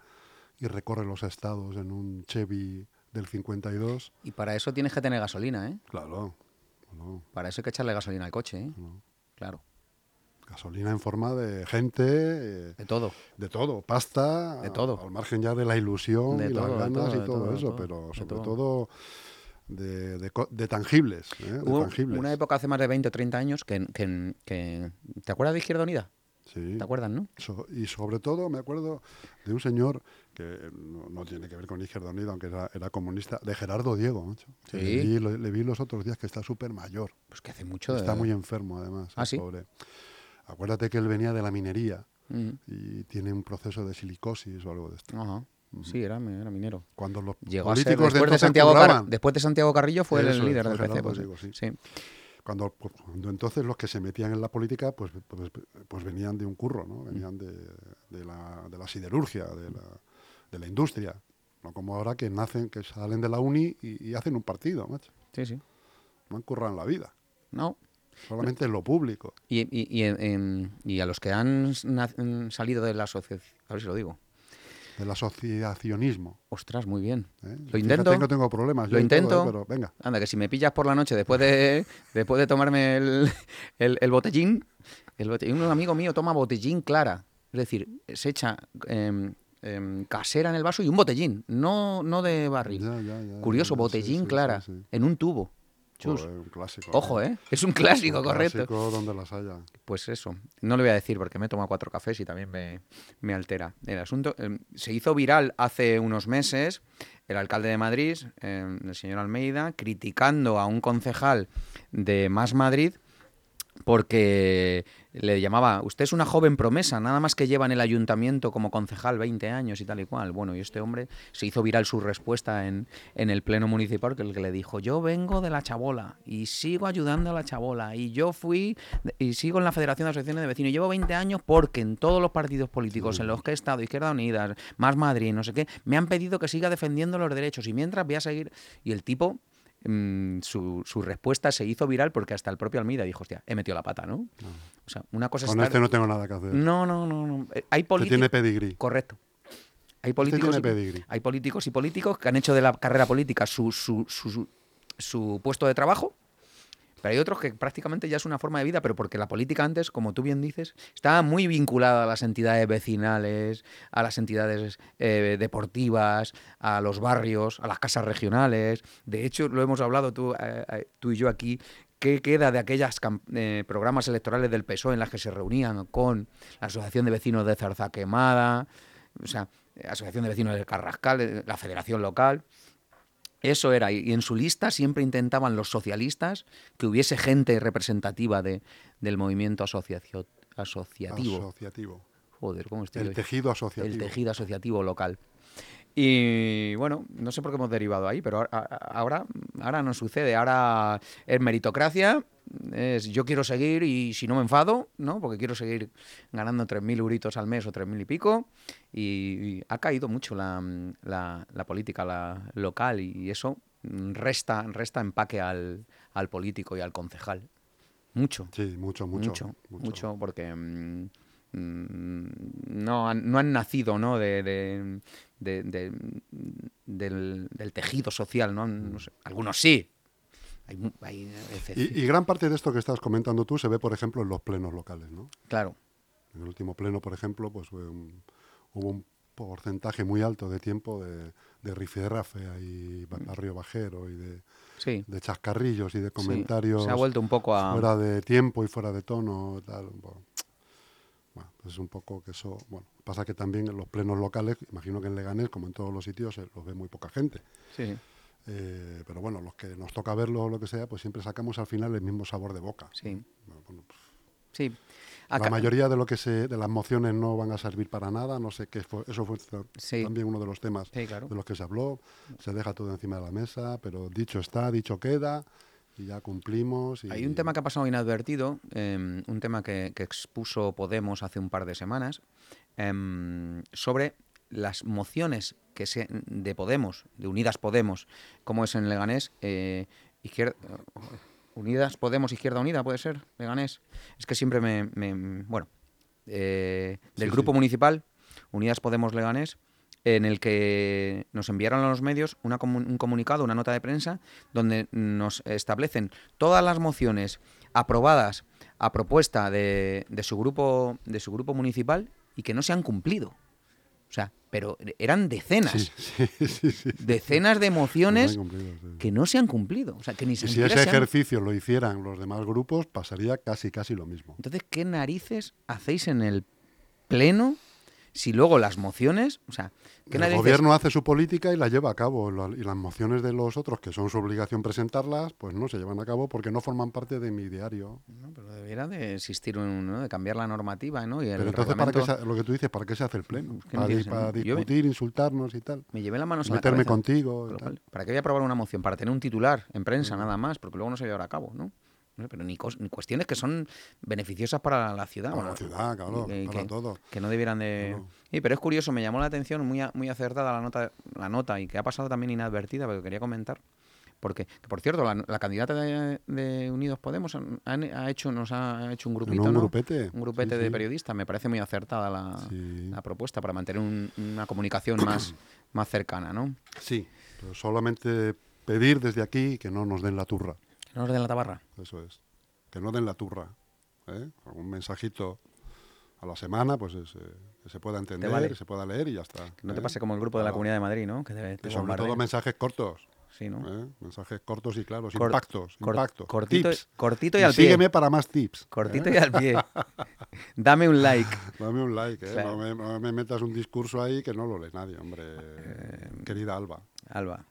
y recorre los estados en un Chevy del 52. Y para eso tienes que tener gasolina, ¿eh? Claro, no, Para eso hay que echarle gasolina al coche, ¿eh? no. Claro, gasolina en forma de gente, eh, de todo. de todo, pasta, De todo. al margen ya de la ilusión De y todo, de las ganas todo, y todo, eso, pero sobre todo. De, de de tangibles, ¿eh? de Hubo tangibles. una época hace más de 20 o 30 años que, que- que- ¿Te acuerdas de Izquierda Unida? Sí. ¿Te acuerdas, no? So- y sobre todo me acuerdo de un señor que no, no tiene que ver con Izquierda Unida, aunque era, era comunista, de Gerardo Diego. macho. Sí. Le, vi, lo- le vi los otros días que está súper mayor. Pues que hace mucho de... Está muy enfermo, además. ¿Ah, sí? pobre. Acuérdate que él venía de la minería Ujú. y tiene un proceso de silicosis o algo de esto. Ajá. Sí, era, era minero. Cuando los Llegó a ser, políticos de después, de Santiago Car- después de Santiago Carrillo fue el Eso líder del PC. Pues, Diego, sí. sí. cuando, pues, cuando entonces los que se metían en la política pues, pues, pues venían de un curro, ¿no? Venían de, de la, de la siderurgia, de la, de la industria. No como ahora que nacen, que salen de la uni y, y hacen un partido, macho. sí, sí. No han currado en la vida. No. Solamente en lo público. Y, y- y en- en- y a los que han mm, salido de la asociación... A ver si lo digo. Del asociacionismo. Ostras, muy bien. ¿eh? Lo intento. no tengo problemas. Lo todo, ¿eh? intento. pero venga. Anda, que si me pillas por la noche después de, después de tomarme el, el- el botellín, el botellín, un amigo mío toma botellín clara. Es decir, se echa em, em, casera en el vaso y un botellín, no, no de barril. Ya, ya, ya, Curioso, botellín sí, sí, clara, sí. en un tubo. Chus. Joder, un clásico. Ojo, ¿eh? Es un clásico, Un correcto. clásico donde las haya. Pues eso, no le voy a decir porque me he tomado cuatro cafés y también me, me altera el asunto. em, se hizo viral hace unos meses el alcalde de Madrid, em, el señor Almeida, criticando a un concejal de Más Madrid porque le llamaba, usted es una joven promesa, nada más que lleva en el ayuntamiento como concejal 20 años y tal y cual. Bueno, y este hombre se hizo viral su respuesta en, en el pleno municipal, que el que le dijo, yo vengo de la chabola y sigo ayudando a la chabola y yo fui y sigo en la Federación de Asociaciones de Vecinos llevo 20 años porque en todos los partidos políticos en los que he estado, Izquierda Unida, Más Madrid, no sé qué, me han pedido que siga defendiendo los derechos y mientras voy a seguir... Y el tipo mm, su, su respuesta se hizo viral porque hasta el propio Almeida dijo, hostia, he metido la pata, ¿no? O sea, una cosa es Con estar- este no tengo nada que hacer. No, no, no, no. Eh, Hay Este políticos... tiene pedigrí. Correcto. Hay Este políticos, tiene y, hay políticos y políticos que han hecho de la carrera política su, su, su- su puesto de trabajo, pero hay otros que prácticamente ya es una forma de vida, pero porque la política antes, como tú bien dices, estaba muy vinculada a las entidades vecinales, a las entidades eh, deportivas, a los barrios, a las casas regionales. De hecho, lo hemos hablado tú, eh, eh, tú y yo aquí. ¿Qué queda de aquellos programas electorales del PSOE en las que se reunían con la Asociación de Vecinos de Zarza Quemada, o sea, Asociación de Vecinos de Carrascal, la Federación Local? Eso era, y en su lista siempre intentaban los socialistas que hubiese gente representativa de, del movimiento asociacio- asociativo. Asociativo. Joder, ¿cómo estoy El hoy? tejido asociativo. El tejido asociativo local. Y bueno, no sé por qué hemos derivado ahí, pero ahora, ahora, ahora no sucede. Ahora es meritocracia, es yo quiero seguir y si no me enfado, ¿no? Porque quiero seguir ganando 3.000 euritos al mes o 3.000 y pico. Y, y ha caído mucho la, la- la política la local y eso resta, resta empaque al, al político y al concejal. Mucho. Sí, mucho, mucho. Mucho, mucho, porque mm, mm, no, han, no han nacido ¿no? De, de- de- de- del, del tejido social, ¿no? No sé, algunos sí. Hay, mu- hay excepciones. Y, y gran parte de esto que estás comentando tú se ve, por ejemplo, en los plenos locales, ¿no? Claro, En el último pleno, por ejemplo, pues un- hubo un porcentaje muy alto de tiempo de, de rifirrafe y ba- barrio bajero y de, sí. de chascarrillos y de sí. comentarios Se ha vuelto un poco a... fuera de tiempo y fuera de tono. Tal. Bueno, pues es un poco que eso. Bueno, pasa que también en los plenos locales, imagino que en Leganés, como en todos los sitios, eh, los ve muy poca gente. Sí, sí, Eh, pero bueno, los que nos toca verlo o lo que sea, pues siempre sacamos al final el mismo sabor de boca. sí. Bueno, pues, sí. la mayoría de lo que se, de las mociones no van a servir para nada, no sé qué fue, eso fue Sí. también uno de los temas Sí, claro. de los que se habló, se deja todo encima de la mesa, pero dicho está, dicho queda, y ya cumplimos. y- Hay un tema que ha pasado inadvertido, eh, un tema que, que expuso Podemos hace un par de semanas, em, sobre las mociones que se, de Podemos, de Unidas Podemos, como es en Leganés, eh, izquier- Unidas Podemos, Izquierda Unida, puede ser, Leganés. Es que siempre me... me- bueno, eh, del Sí, grupo sí. municipal, Unidas Podemos Leganés, en el que nos enviaron a los medios una un comunicado, una nota de prensa, donde nos establecen todas las mociones aprobadas a propuesta de, de su grupo de su grupo municipal y que no se han cumplido. O sea, pero eran decenas, Sí, sí, sí, sí. decenas de Los mociones han cumplido, sí. que no se han cumplido. O sea, que ni Y si ese han- ejercicio lo hicieran los demás grupos, pasaría casi, casi lo mismo. Entonces, ¿qué narices hacéis en el pleno si luego las mociones, o sea, ¿qué El gobierno hace su política y la lleva a cabo. Y las mociones de los otros, que son su obligación presentarlas, pues no se llevan a cabo porque no forman parte de mi diario. No, pero debiera de existir un, ¿no? de cambiar la normativa, ¿no? Y el Pero entonces, ¿para qué se- lo que tú dices, ¿para qué se hace el pleno? Que para, di- me- discutir, insultarnos y tal. Me llevé la Meterme cabeza. contigo. Con y tal. ¿Para qué voy a aprobar una moción? Para tener un titular en prensa nada más, porque luego no se llevará a cabo, ¿no? No Pero ni, ni cuestiones que son beneficiosas para la ciudad. Para bueno, la ciudad, claro, que- para que- todo. que no debieran de... Claro. Sí, pero es curioso, me llamó la atención, muy, a- muy acertada la nota, la nota y que ha pasado también inadvertida, pero que quería comentar. Porque, que, por cierto, la, la candidata de, de Unidos Podemos han- han- ha hecho, nos ha hecho un grupito, un ¿no? grupete, Un grupete sí, de sí. periodistas. Me parece muy acertada la, la propuesta para mantener un- una comunicación más, más cercana, ¿no? Sí, pero solamente pedir desde aquí que no nos den la turra. Que no nos den la tabarra. Eso es. Que no den la turra. ¿eh? Algún mensajito a la semana, pues es, eh, que se pueda entender, vale. se pueda leer y ya está. Que no te ¿eh? pase como el grupo de la. Comunidad de Madrid, ¿no? Que te, Y sobre todo mensajes cortos. Sí, ¿no? ¿eh? Mensajes cortos y claros, impactos, cor- impactos. cortito, tips. cortito y, Y al pie. sígueme para más tips. Cortito y al pie. Dame un like. Dame un like. Claro. no, me, no me metas un discurso ahí que no lo lee nadie, hombre. Querida Alba. Alba.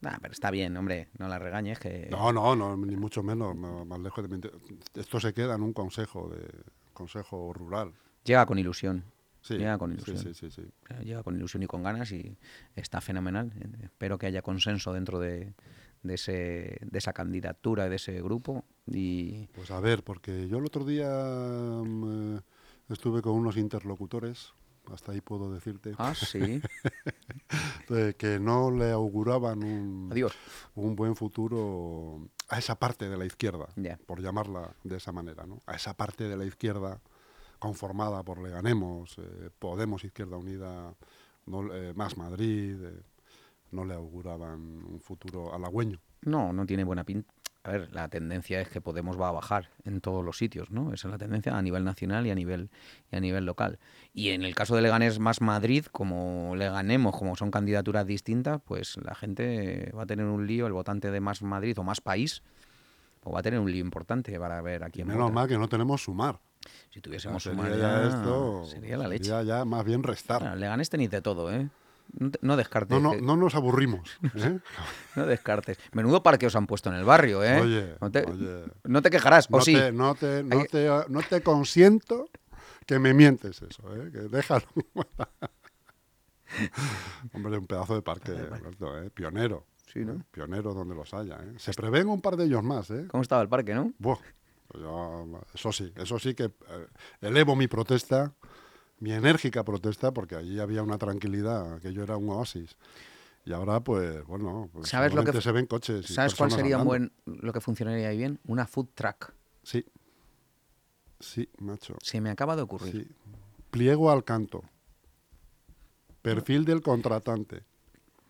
Nah, pero está bien, hombre. No la regañes que... No, no, no, ni mucho menos, no, más lejos de Esto se queda en un consejo de consejo rural. Llega con ilusión. Sí, Llega con ilusión. sí, sí, sí. Sea, Llega con ilusión y con ganas y está fenomenal. Eh, Espero que haya consenso dentro de, de, ese, de esa candidatura, de ese grupo. Y Pues a ver, porque yo el otro día mm, eh, estuve con unos interlocutores, hasta ahí puedo decirte, Ah, sí. que no le auguraban un, Adiós. un buen futuro a esa parte de la izquierda, por llamarla de esa manera, ¿no? A esa parte de la izquierda conformada por Leganemos, eh, Podemos, Izquierda Unida, no, eh, Más Madrid, eh, no le auguraban un futuro halagüeño. No, no tiene buena pinta. A ver, la tendencia es que Podemos va a bajar en todos los sitios, ¿no? Esa es la tendencia a nivel nacional y a nivel y a nivel local. Y en el caso de Leganés más Madrid, como Leganemos, como son candidaturas distintas, pues la gente va a tener un lío, el votante de más Madrid o más país, pues va a tener un lío importante para ver a quién Menos vota. mal que no tenemos sumar. Si tuviésemos sumar ya ya, esto, sería la leche. sería ya más bien restar. Bueno, Leganés tenéis de todo, ¿eh? No, te- no descartes. No, no, que- no nos aburrimos. ¿eh? no descartes. Menudo parque os han puesto en el barrio, ¿eh? Oye, no, te, oye. no te quejarás, No, o sí. te, no, te, no, Hay- te, no te consiento que me mientes eso, ¿eh? Que déjalo. Hombre, un pedazo de parque, Alberto, ¿eh? Pionero. Sí, ¿no? Pionero donde los haya, ¿eh? Se prevén un par de ellos más, ¿eh? ¿Cómo estaba el parque, no? Buah, pues yo, eso sí, eso sí que eh, elevo mi protesta, mi enérgica protesta, porque allí había una tranquilidad, aquello era un oasis. Y ahora, pues, bueno, pues ¿Sabes lo que se ven coches. ¿Sabes cuál sería un buen, lo que funcionaría ahí bien? Una food truck. Sí. Sí, macho. Se me acaba de ocurrir. Sí. Pliego al canto. Perfil del contratante.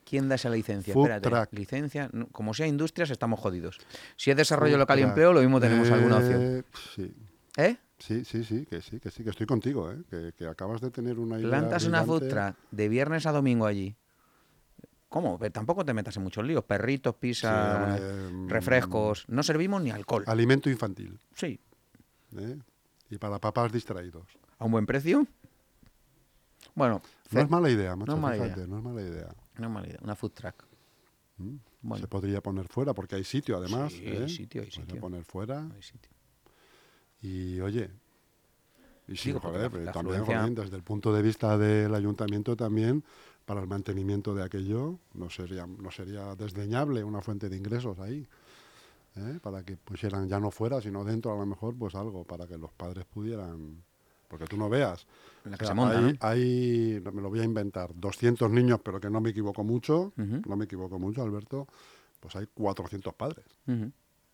¿Quién da esa licencia? Food Espérate, truck. licencia. no, Como sea industrias, estamos jodidos. Si es desarrollo Food local y empleo, lo mismo tenemos alguna opción. Eh, Sí, ¿Eh? Sí, sí, sí, que sí, que sí, que estoy contigo, ¿eh? que, que acabas de tener una idea Plantas una food truck de viernes a domingo allí. ¿Cómo? Ve, Tampoco te metas en muchos líos. Perritos, pizza, Sí, hombre, mm, refrescos. No servimos ni alcohol. Alimento infantil. Sí. ¿eh? Y para papás distraídos. ¿A un buen precio? Bueno, No es mala idea, macho, No es mala fíjate, idea. no es mala idea. no es mala idea, Una food truck. ¿Mm? Bueno. Se podría poner fuera, porque hay sitio además. Sí, ¿eh? hay sitio, hay sitio. poner fuera. Hay sitio. Y oye, y sí, Digo, joder, la- la también, joder, desde el punto de vista del ayuntamiento también, para el mantenimiento de aquello, no sería, no sería desdeñable una fuente de ingresos ahí. ¿eh? Para que pusieran ya no fuera, sino dentro a lo mejor, pues algo, para que los padres pudieran... Porque tú no veas. La o que sea, se monta, hay, ¿no? hay, me lo voy a inventar, 200 niños, pero que no me equivoco mucho, no me equivoco mucho, Alberto, pues hay 400 padres.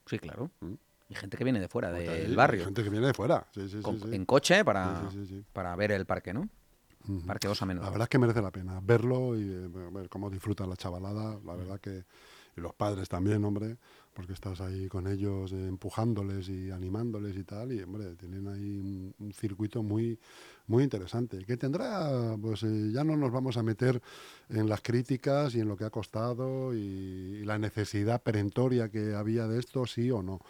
Sí, claro. Mm. Y gente que viene de fuera del barrio. Gente que viene de fuera, sí, sí, sí, con- sí. En coche para, para ver el parque, ¿no? Parque Osa Menor. La verdad es que merece la pena verlo y eh, ver cómo disfruta la chavalada. La verdad que. Y los padres también, hombre, porque estás ahí con ellos eh, empujándoles y animándoles y tal. Y, hombre, tienen ahí un, un circuito muy, muy interesante. Que tendrá, pues eh, ya no nos vamos a meter en las críticas y en lo que ha costado y, y la necesidad perentoria que había de esto, sí o no.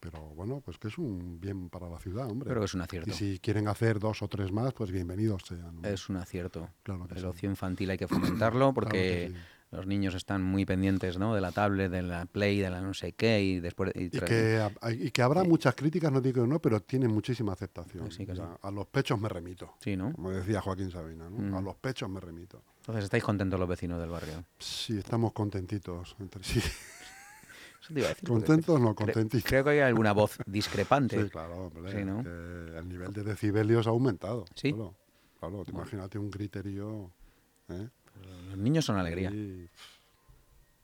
Pero bueno, pues que es un bien para la ciudad, hombre. Que es un acierto. Y si quieren hacer dos o tres más, pues bienvenidos sean. Es un acierto. Claro que el sí. ocio infantil hay que fomentarlo porque sí. los niños están muy pendientes ¿no? de la tablet, de la play, de la no sé qué y después... y Y que, y que habrá muchas críticas, no digo no, pero tiene muchísima aceptación. Pues que O sea. A los pechos me remito, Sí, ¿no? como decía Joaquín Sabina, ¿no? Mm. a los pechos me remito. Entonces estáis contentos los vecinos del barrio. Sí, estamos contentitos entre sí. Eso te iba a decir, porque Contentos, no, contentitos. Creo que hay alguna voz discrepante. Sí, claro, hombre. Sí, ¿no? que el nivel de decibelios ha aumentado. Sí. Claro, claro, te imagínate un criterio. ¿eh? Los niños son alegría. Ahí,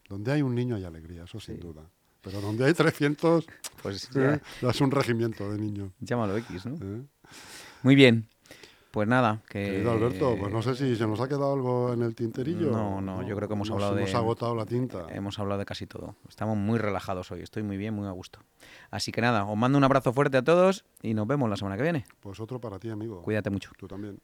donde hay un niño hay alegría, eso sin Sí. duda. Pero donde hay 300, Pues es un regimiento de niños. llámalo X, ¿no? ¿eh? Muy bien. Pues nada, que... Querido Alberto, pues no sé si se nos ha quedado algo en el tinterillo. No, no, yo creo que hemos Nos- hablado de- Nos ha agotado la tinta. Hemos hablado de casi todo. Estamos muy relajados hoy. Estoy muy bien, muy a gusto. Así que nada, os mando un abrazo fuerte a todos y nos vemos la semana que viene. Pues otro para ti, amigo. Cuídate mucho. Tú también.